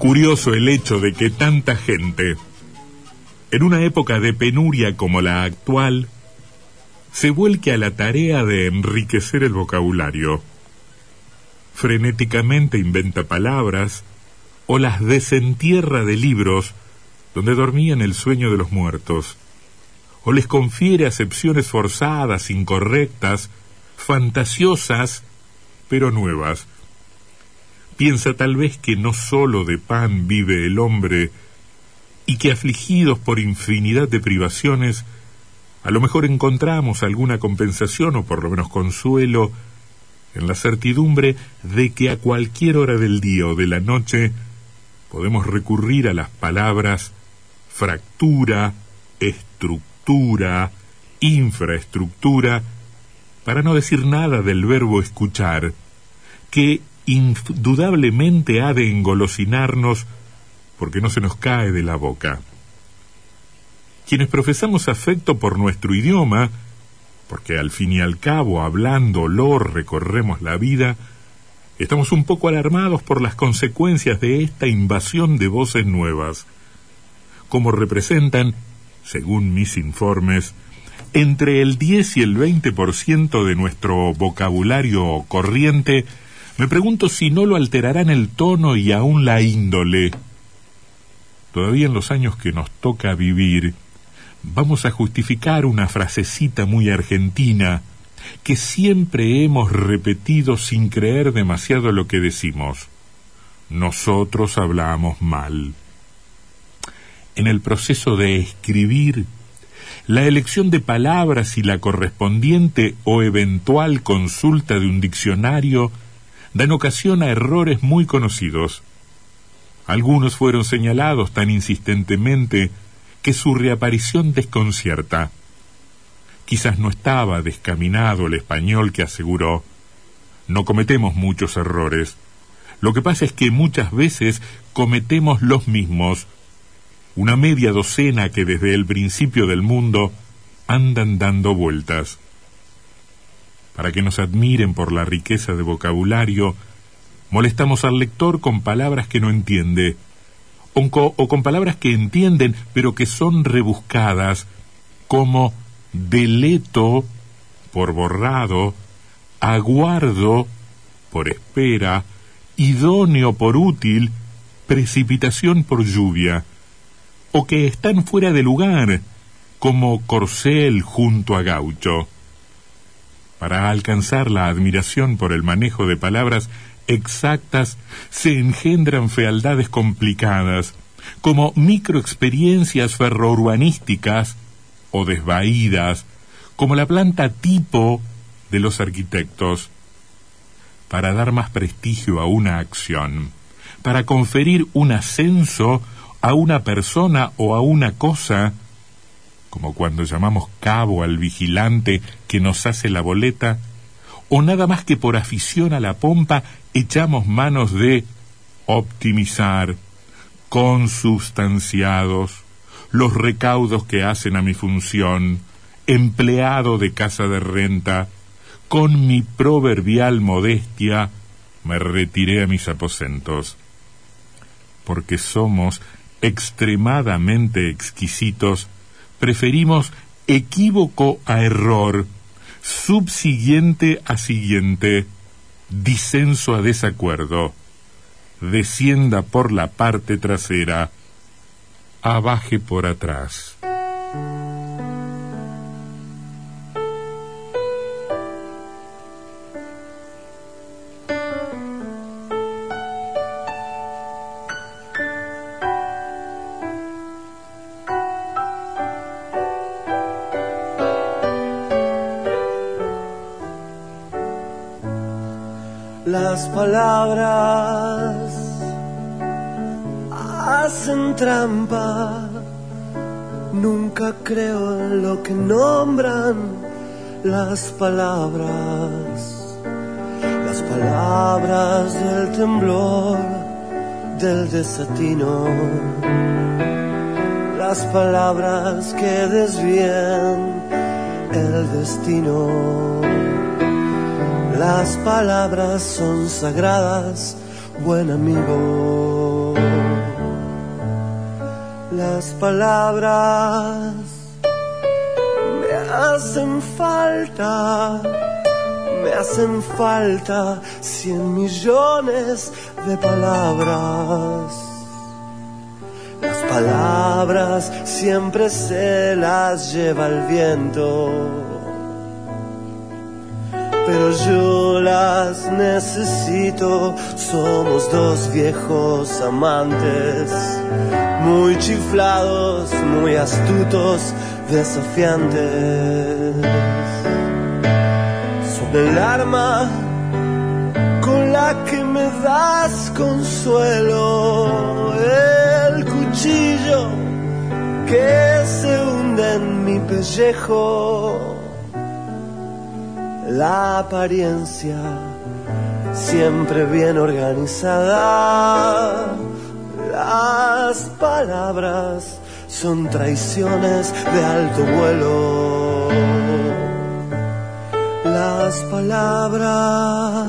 Curioso el hecho de que tanta gente, en una época de penuria como la actual, se vuelque a la tarea de enriquecer el vocabulario. Frenéticamente inventa palabras o las desentierra de libros donde dormían el sueño de los muertos, o les confiere acepciones forzadas, incorrectas, fantasiosas, pero nuevas piensa tal vez que no sólo de pan vive el hombre y que afligidos por infinidad de privaciones, a lo mejor encontramos alguna compensación o por lo menos consuelo en la certidumbre de que a cualquier hora del día o de la noche podemos recurrir a las palabras fractura, estructura, infraestructura, para no decir nada del verbo escuchar, que indudablemente ha de engolosinarnos porque no se nos cae de la boca. Quienes profesamos afecto por nuestro idioma, porque al fin y al cabo, hablándolo, recorremos la vida, estamos un poco alarmados por las consecuencias de esta invasión de voces nuevas, como representan, según mis informes, entre el 10 y el 20% de nuestro vocabulario corriente me pregunto si no lo alterarán el tono y aún la índole. Todavía en los años que nos toca vivir, vamos a justificar una frasecita muy argentina que siempre hemos repetido sin creer demasiado lo que decimos. Nosotros hablamos mal. En el proceso de escribir, la elección de palabras y la correspondiente o eventual consulta de un diccionario dan ocasión a errores muy conocidos. Algunos fueron señalados tan insistentemente que su reaparición desconcierta. Quizás no estaba descaminado el español que aseguró no cometemos muchos errores. Lo que pasa es que muchas veces cometemos los mismos, una media docena que desde el principio del mundo andan dando vueltas para que nos admiren por la riqueza de vocabulario, molestamos al lector con palabras que no entiende, o, con palabras que entienden, pero que son rebuscadas, como deleto por borrado, aguardo por espera, idóneo por útil, precipitación por lluvia, o que están fuera de lugar, como corcel junto a gaucho. Para alcanzar la admiración por el manejo de palabras exactas se engendran fealdades complicadas, como microexperiencias ferrourbanísticas o desvaídas, como la planta tipo de los arquitectos. Para dar más prestigio a una acción, para conferir un ascenso a una persona o a una cosa, como cuando llamamos cabo al vigilante que nos hace la boleta, o nada más que por afición a la pompa echamos manos de optimizar, consubstanciados, los recaudos que hacen a mi función, empleado de casa de renta, con mi proverbial modestia me retiré a mis aposentos, porque somos extremadamente exquisitos preferimos equívoco a error, subsiguiente a siguiente, disenso a desacuerdo, descienda por la parte trasera, abaje por atrás. Las palabras hacen trampa. Nunca creo en lo que nombran las palabras. Las palabras del temblor, del desatino. Las palabras que desvían el destino. Las palabras son sagradas, buen amigo. Las palabras me hacen falta, me hacen falta cien millones de palabras. Las palabras siempre se las lleva el viento pero yo las necesito. Somos dos viejos amantes, muy chiflados, muy astutos, desafiantes. Son el arma con la que me das consuelo, el cuchillo que se hunde en mi pellejo la apariencia siempre bien organizada. Las palabras son traiciones de alto vuelo. Las palabras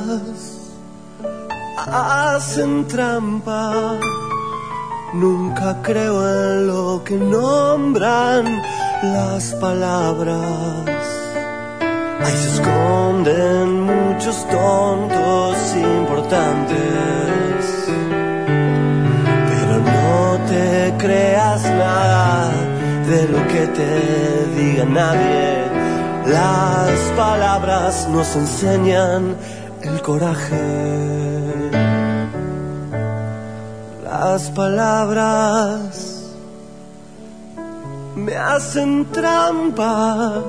hacen trampa. Nunca creo en lo que nombran las palabras Ahí se esconden muchos tontos importantes. Pero no te creas nada de lo que te diga nadie. Las palabras nos enseñan el coraje. Las palabras me hacen trampa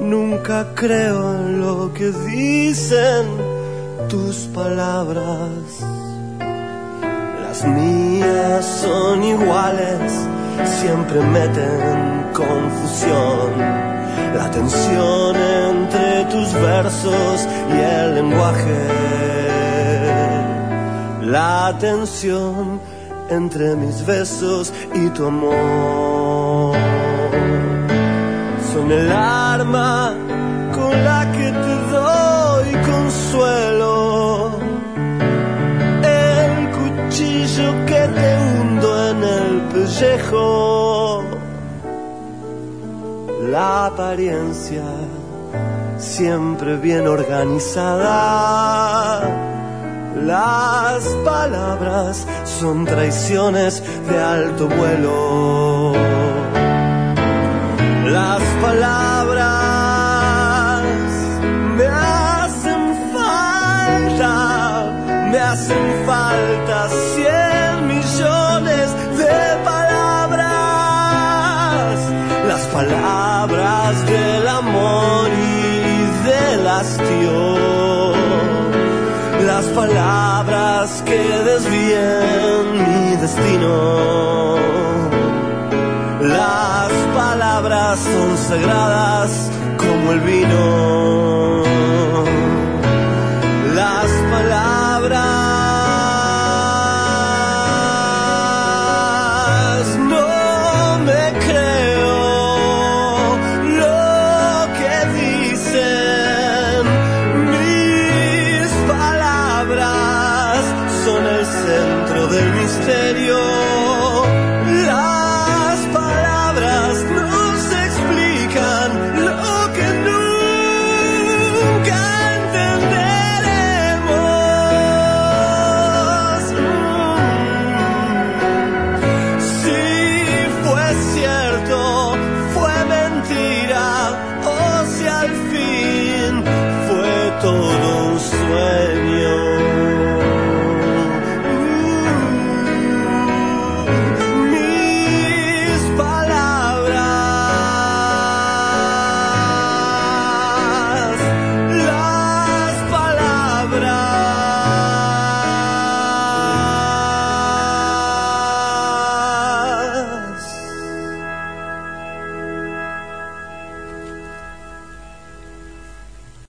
Nunca creo en lo que dicen tus palabras. Las mías son iguales, siempre meten confusión. La tensión entre tus versos y el lenguaje. La tensión entre mis besos y tu amor son el arma con la que te doy consuelo, el cuchillo que te hundo en el pellejo, la apariencia siempre bien organizada. Las palabras son traiciones de alto vuelo las palabras me hacen falta, me hacen falta cien millones de palabras, las palabras del amor y del hastío, las palabras que desvíen mi destino. Son sagradas como el vino.